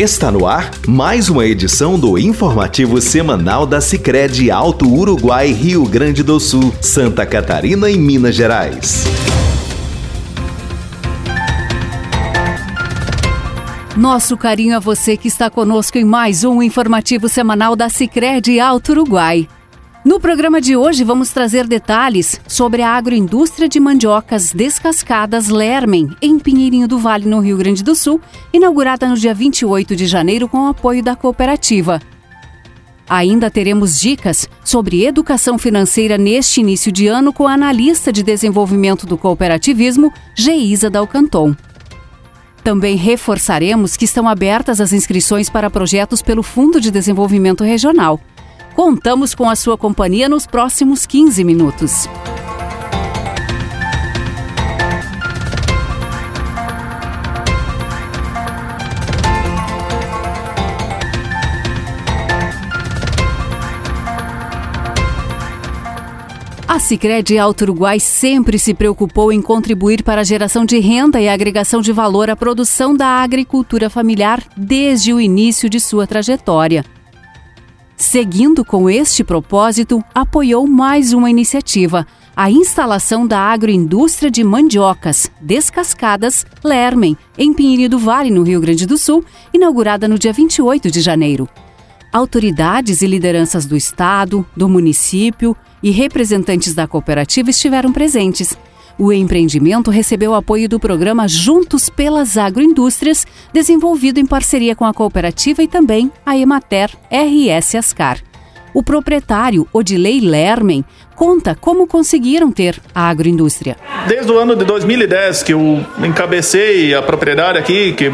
Está no ar mais uma edição do informativo semanal da Sicredi Alto Uruguai, Rio Grande do Sul, Santa Catarina e Minas Gerais. Nosso carinho a você que está conosco em mais um informativo semanal da Sicredi Alto Uruguai. No programa de hoje vamos trazer detalhes sobre a agroindústria de mandiocas descascadas Lermen, em Pinheirinho do Vale, no Rio Grande do Sul, inaugurada no dia 28 de janeiro com o apoio da cooperativa. Ainda teremos dicas sobre educação financeira neste início de ano com a analista de desenvolvimento do cooperativismo, Geisa Dalcanton. Também reforçaremos que estão abertas as inscrições para projetos pelo Fundo de Desenvolvimento Regional. Contamos com a sua companhia nos próximos 15 minutos. A Sicredi Alto Uruguai sempre se preocupou em contribuir para a geração de renda e agregação de valor à produção da agricultura familiar desde o início de sua trajetória. Seguindo com este propósito, apoiou mais uma iniciativa, a instalação da agroindústria de mandiocas descascadas Lermen, em Pinheiro do Vale, no Rio Grande do Sul, inaugurada no dia 28 de janeiro. Autoridades e lideranças do Estado, do município e representantes da cooperativa estiveram presentes. O empreendimento recebeu apoio do programa Juntos pelas Agroindústrias, desenvolvido em parceria com a cooperativa e também a Emater RS Ascar. O proprietário, Odilei Lermen, conta como conseguiram ter a agroindústria. Desde o ano de 2010 que eu encabecei a propriedade aqui, que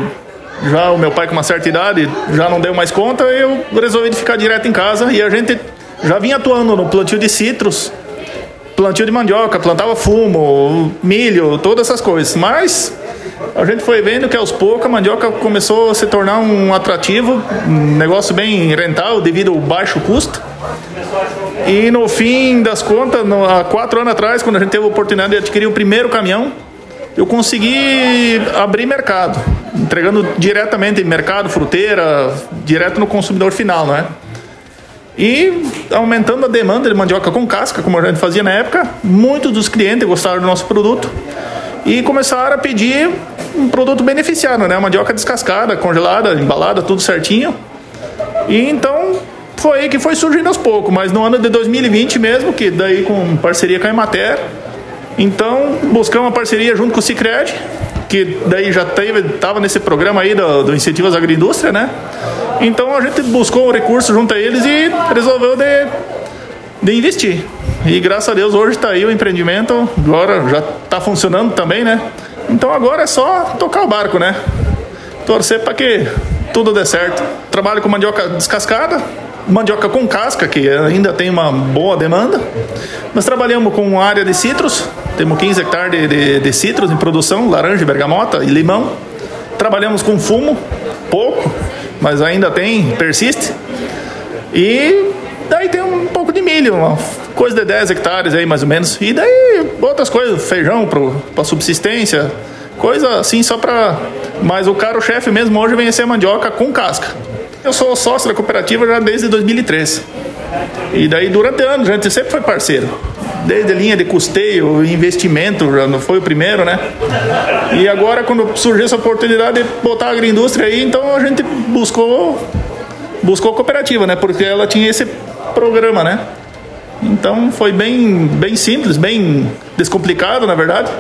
já o meu pai com uma certa idade já não deu mais conta, eu resolvi ficar direto em casa e a gente já vinha atuando no plantio de citros plantio de mandioca, plantava fumo, milho, todas essas coisas. Mas a gente foi vendo que aos poucos a mandioca começou a se tornar um atrativo, um negócio bem rentável devido ao baixo custo. E no fim das contas, no, há quatro anos atrás, quando a gente teve a oportunidade de adquirir o primeiro caminhão, eu consegui abrir mercado, entregando diretamente em mercado, fruteira, direto no consumidor final, não é? E aumentando a demanda de mandioca com casca, como a gente fazia na época, muitos dos clientes gostaram do nosso produto e começaram a pedir um produto beneficiado, né? Mandioca descascada, congelada, embalada, tudo certinho. E então foi aí que foi surgindo aos poucos, mas no ano de 2020 mesmo, que daí com parceria com a Emater, então buscamos uma parceria junto com o Cicred, que daí já teve, tava nesse programa aí do, do incentivo às agroindústria, né? Então a gente buscou um recurso junto a eles e resolveu de, de investir. E graças a Deus hoje está aí o empreendimento, agora já está funcionando também, né? Então agora é só tocar o barco, né? Torcer para que tudo dê certo. Trabalho com mandioca descascada, mandioca com casca, que ainda tem uma boa demanda. Nós trabalhamos com área de citros, temos 15 hectares de, de, de citros em produção, laranja, bergamota e limão. Trabalhamos com fumo, pouco, mas ainda tem, persiste. E daí tem um pouco de milho, uma coisa de 10 hectares aí mais ou menos. E daí outras coisas, feijão para subsistência, coisa assim só para. Mas o caro-chefe mesmo hoje vem ser mandioca com casca. Eu sou sócio da cooperativa já desde 2003. E daí durante anos a gente sempre foi parceiro desde linha de custeio, investimento, não foi o primeiro, né? E agora, quando surgiu essa oportunidade de botar a agroindústria aí, então a gente buscou, buscou cooperativa, né? Porque ela tinha esse programa, né? Então foi bem, bem simples, bem descomplicado, na verdade.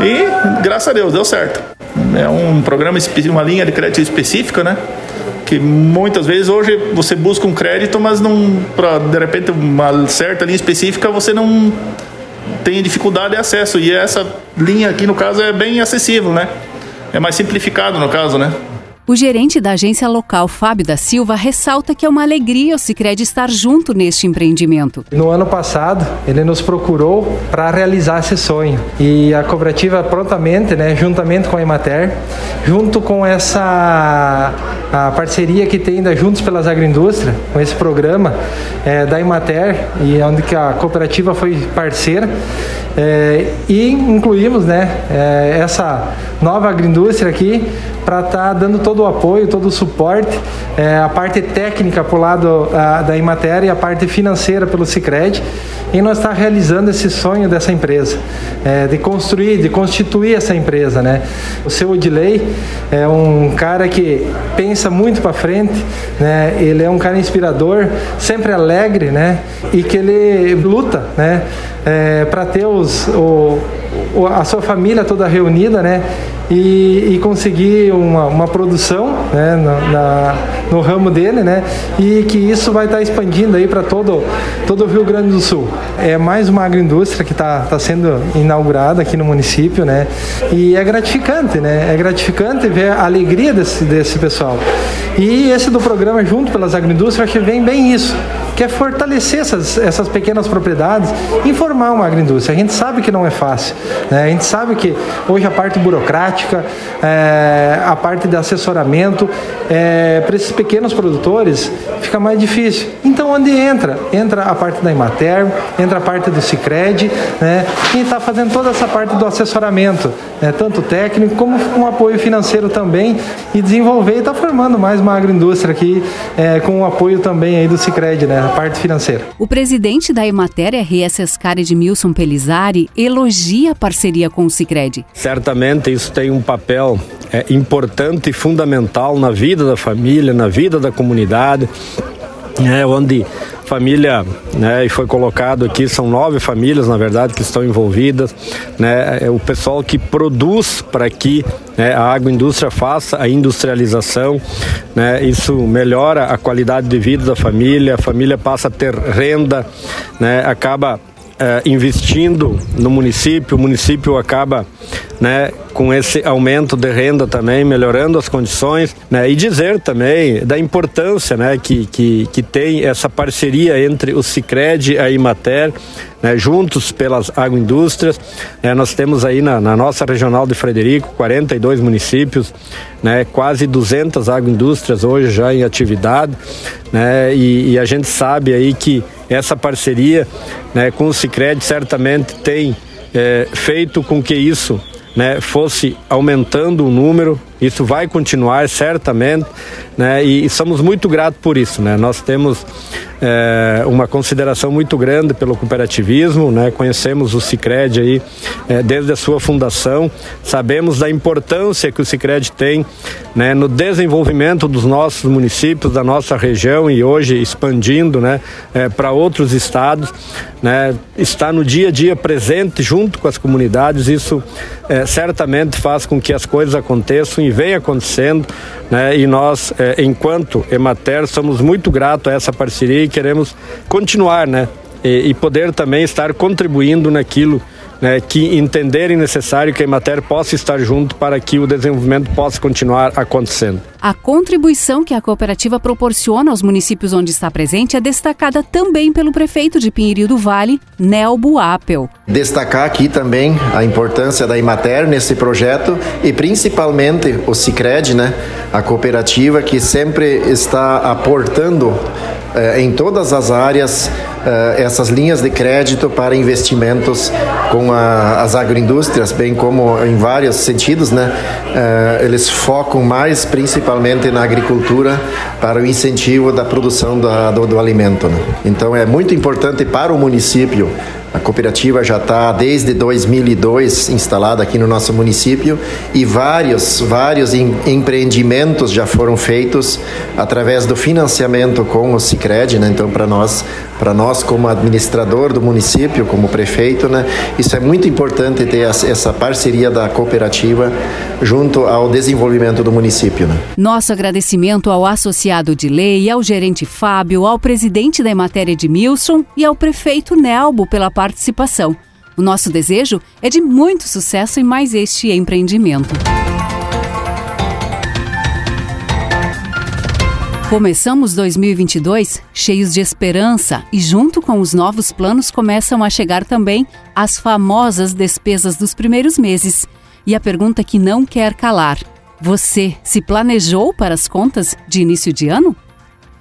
E graças a Deus deu certo. É um programa, uma linha de crédito específica, né? Que muitas vezes hoje você busca um crédito, mas não para de repente uma certa linha específica você não tem dificuldade de acesso e essa linha aqui no caso é bem acessível, né? É mais simplificado no caso, né? O gerente da agência local, Fábio da Silva, ressalta que é uma alegria o Sicredi estar junto neste empreendimento. No ano passado, ele nos procurou para realizar esse sonho e a cooperativa prontamente, né, juntamente com a Emater, junto com essa a parceria que tem da Juntos pelas Agroindústrias, com esse programa é, da Emater e onde que a cooperativa foi parceira, é, e incluímos né, é, essa nova agroindústria aqui para estar tá dando todo todo o apoio, todo o suporte, é, a parte técnica por lado a, da Imater e a parte financeira pelo Cicred, e nós está realizando esse sonho dessa empresa, é, de construir, de constituir essa empresa, né? O seu Odilei é um cara que pensa muito para frente, né? Ele é um cara inspirador, sempre alegre, né? E que ele luta, né? É, para ter os, o, a sua família toda reunida, né? E, e conseguir uma, uma produção né, na, na, no ramo dele, né? E que isso vai estar tá expandindo aí para todo, todo o Rio Grande do Sul. É mais uma agroindústria que está tá sendo inaugurada aqui no município, né? E é gratificante, né? É gratificante ver a alegria desse, desse pessoal. E esse do programa Junto pelas Agroindústrias, acho que vem bem isso que é fortalecer essas, essas pequenas propriedades e formar uma agroindústria. A gente sabe que não é fácil, né? a gente sabe que hoje a parte burocrática, é, a parte de assessoramento, é, para esses pequenos produtores fica mais difícil. Então, onde entra? Entra a parte da Imater, entra a parte do Cicred, né? e está fazendo toda essa parte do assessoramento, né? tanto técnico como um apoio financeiro também, e desenvolver e está formando mais uma agroindústria aqui é, com o apoio também aí do Cicred, né? A parte financeira. O presidente da Emater RS de Milson Pelizari elogia a parceria com o Cicred. Certamente isso tem um papel é, importante e fundamental na vida da família, na vida da comunidade, é, onde família, né, e foi colocado aqui, são nove famílias, na verdade, que estão envolvidas, né, é o pessoal que produz para que né, a agroindústria faça a industrialização, né, isso melhora a qualidade de vida da família, a família passa a ter renda, né, acaba é, investindo no município, o município acaba né, com esse aumento de renda também, melhorando as condições, né, e dizer também da importância né, que, que, que tem essa parceria entre o Cicred e a Imater, né, juntos pelas agroindústrias. Né, nós temos aí na, na, nossa regional de Frederico 42 municípios, né, quase 200 agroindústrias hoje já em atividade, né, e, e a gente sabe aí que essa parceria né, com o Cicred certamente tem é, feito com que isso né, fosse aumentando o número isso vai continuar certamente, né? E, e somos muito gratos por isso, né? Nós temos é, uma consideração muito grande pelo cooperativismo, né? Conhecemos o Sicredi aí é, desde a sua fundação, sabemos da importância que o Sicredi tem, né? No desenvolvimento dos nossos municípios, da nossa região e hoje expandindo, né? É, para outros estados, né? Está no dia a dia presente junto com as comunidades, isso é, certamente faz com que as coisas aconteçam e vem acontecendo, né? E nós, é, enquanto Emater, somos muito gratos a essa parceria e queremos continuar, né? E, e poder também estar contribuindo naquilo né, que entenderem necessário que a Emater possa estar junto para que o desenvolvimento possa continuar acontecendo. A contribuição que a cooperativa proporciona aos municípios onde está presente é destacada também pelo prefeito de Pinheiro do Vale, Nelbo Apel. Destacar aqui também a importância da Imater nesse projeto e principalmente o Cicred, né, a cooperativa que sempre está aportando eh, em todas as áreas essas linhas de crédito para investimentos com a, as agroindústrias, bem como em vários sentidos, né? Eh, eles focam mais principalmente na agricultura para o incentivo da produção do, do, do alimento. Né? Então é muito importante para o município a cooperativa já está desde 2002 instalada aqui no nosso município e vários, vários em, empreendimentos já foram feitos através do financiamento com o Sicredi, né? Então para nós, para nós como administrador do município, como prefeito, né? Isso é muito importante ter essa parceria da cooperativa junto ao desenvolvimento do município. Né? Nosso agradecimento ao associado de lei, ao gerente Fábio, ao presidente da matéria Edmilson e ao prefeito Nelbo pela participação. O nosso desejo é de muito sucesso em mais este empreendimento. Começamos 2022 cheios de esperança e, junto com os novos planos, começam a chegar também as famosas despesas dos primeiros meses. E a pergunta que não quer calar: você se planejou para as contas de início de ano?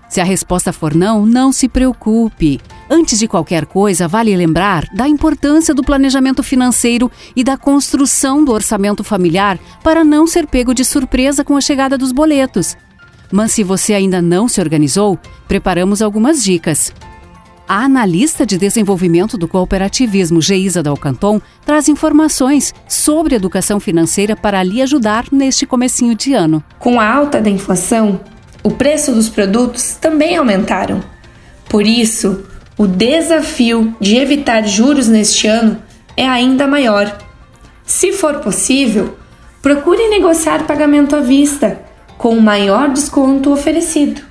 Se a resposta for não, não se preocupe. Antes de qualquer coisa, vale lembrar da importância do planejamento financeiro e da construção do orçamento familiar para não ser pego de surpresa com a chegada dos boletos. Mas se você ainda não se organizou, preparamos algumas dicas. A analista de desenvolvimento do cooperativismo, Geisa Dalcanton, traz informações sobre educação financeira para lhe ajudar neste comecinho de ano. Com a alta da inflação, o preço dos produtos também aumentaram. Por isso, o desafio de evitar juros neste ano é ainda maior. Se for possível, procure negociar pagamento à vista, com o maior desconto oferecido.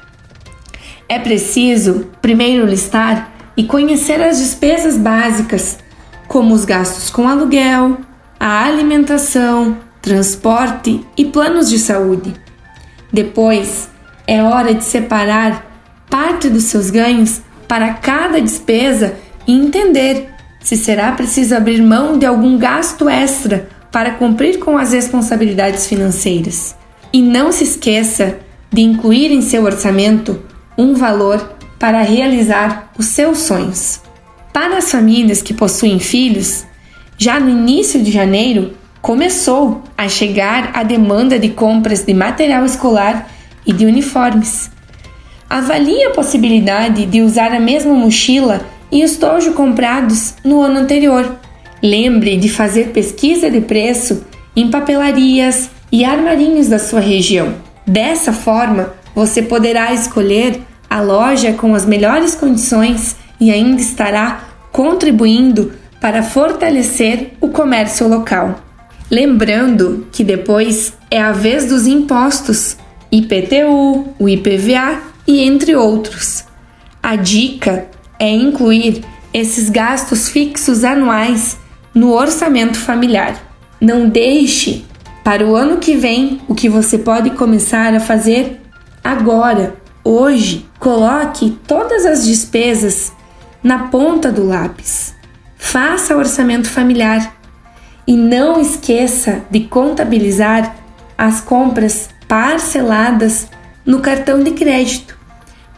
É preciso primeiro listar e conhecer as despesas básicas, como os gastos com aluguel, a alimentação, transporte e planos de saúde. Depois, é hora de separar parte dos seus ganhos para cada despesa e entender se será preciso abrir mão de algum gasto extra para cumprir com as responsabilidades financeiras. E não se esqueça de incluir em seu orçamento um valor para realizar os seus sonhos. Para as famílias que possuem filhos, já no início de janeiro começou a chegar a demanda de compras de material escolar e de uniformes. Avalie a possibilidade de usar a mesma mochila e estojo comprados no ano anterior. Lembre de fazer pesquisa de preço em papelarias e armarinhos da sua região. Dessa forma, você poderá escolher a loja com as melhores condições e ainda estará contribuindo para fortalecer o comércio local. Lembrando que depois é a vez dos impostos, IPTU, o IPVA e entre outros. A dica é incluir esses gastos fixos anuais no orçamento familiar. Não deixe para o ano que vem o que você pode começar a fazer agora, hoje. Coloque todas as despesas na ponta do lápis. Faça orçamento familiar e não esqueça de contabilizar as compras parceladas no cartão de crédito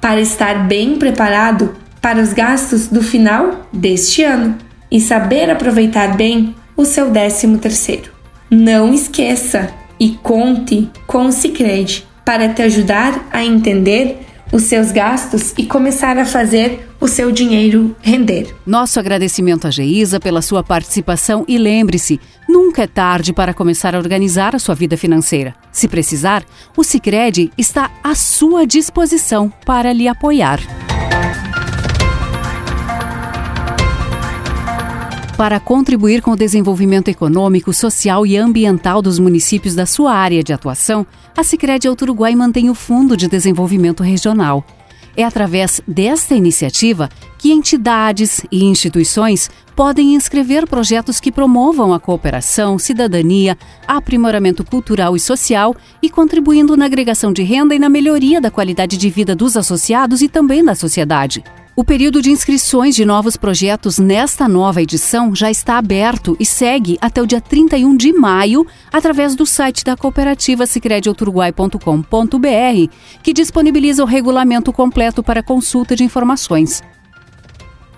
para estar bem preparado para os gastos do final deste ano e saber aproveitar bem o seu 13 terceiro. Não esqueça e conte com o Sicredi para te ajudar a entender os seus gastos e começar a fazer o seu dinheiro render. Nosso agradecimento à Geisa pela sua participação e lembre-se, nunca é tarde para começar a organizar a sua vida financeira. Se precisar, o Sicredi está à sua disposição para lhe apoiar. Para contribuir com o desenvolvimento econômico, social e ambiental dos municípios da sua área de atuação, a Sicredi Alto Uruguai mantém o Fundo de Desenvolvimento Regional. É através desta iniciativa que entidades e instituições podem inscrever projetos que promovam a cooperação, cidadania, aprimoramento cultural e social e contribuindo na agregação de renda e na melhoria da qualidade de vida dos associados e também da sociedade. O período de inscrições de novos projetos nesta nova edição já está aberto e segue até o dia 31 de maio através do site da cooperativa sicrediouturuguai.com.br, que disponibiliza o regulamento completo para consulta de informações.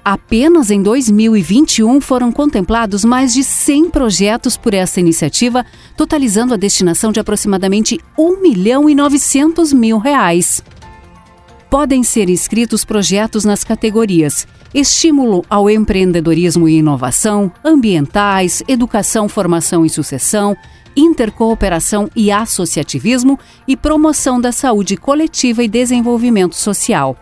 Apenas em 2021 foram contemplados mais de 100 projetos por essa iniciativa, totalizando a destinação de aproximadamente 1 milhão e 900 mil reais podem ser inscritos projetos nas categorias Estímulo ao empreendedorismo e inovação, ambientais, educação, formação e sucessão, intercooperação e associativismo e promoção da saúde coletiva e desenvolvimento social.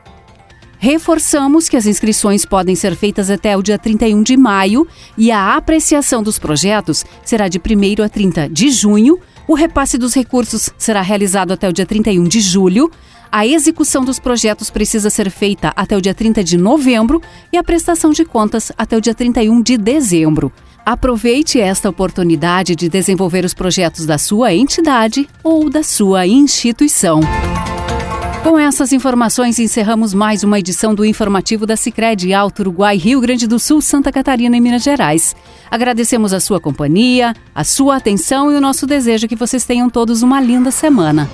Reforçamos que as inscrições podem ser feitas até o dia 31 de maio e a apreciação dos projetos será de 1 a 30 de junho. O repasse dos recursos será realizado até o dia 31 de julho. A execução dos projetos precisa ser feita até o dia 30 de novembro e a prestação de contas até o dia 31 de dezembro. Aproveite esta oportunidade de desenvolver os projetos da sua entidade ou da sua instituição. Com essas informações, encerramos mais uma edição do informativo da Sicredi Alto Uruguai, Rio Grande do Sul, Santa Catarina e Minas Gerais. Agradecemos a sua companhia, a sua atenção e o nosso desejo que vocês tenham todos uma linda semana.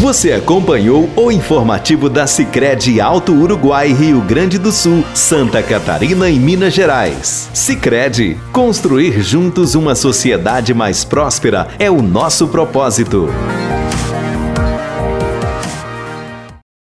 Você acompanhou o informativo da Sicredi Alto Uruguai, Rio Grande do Sul, Santa Catarina e Minas Gerais. Sicredi, construir juntos uma sociedade mais próspera é o nosso propósito.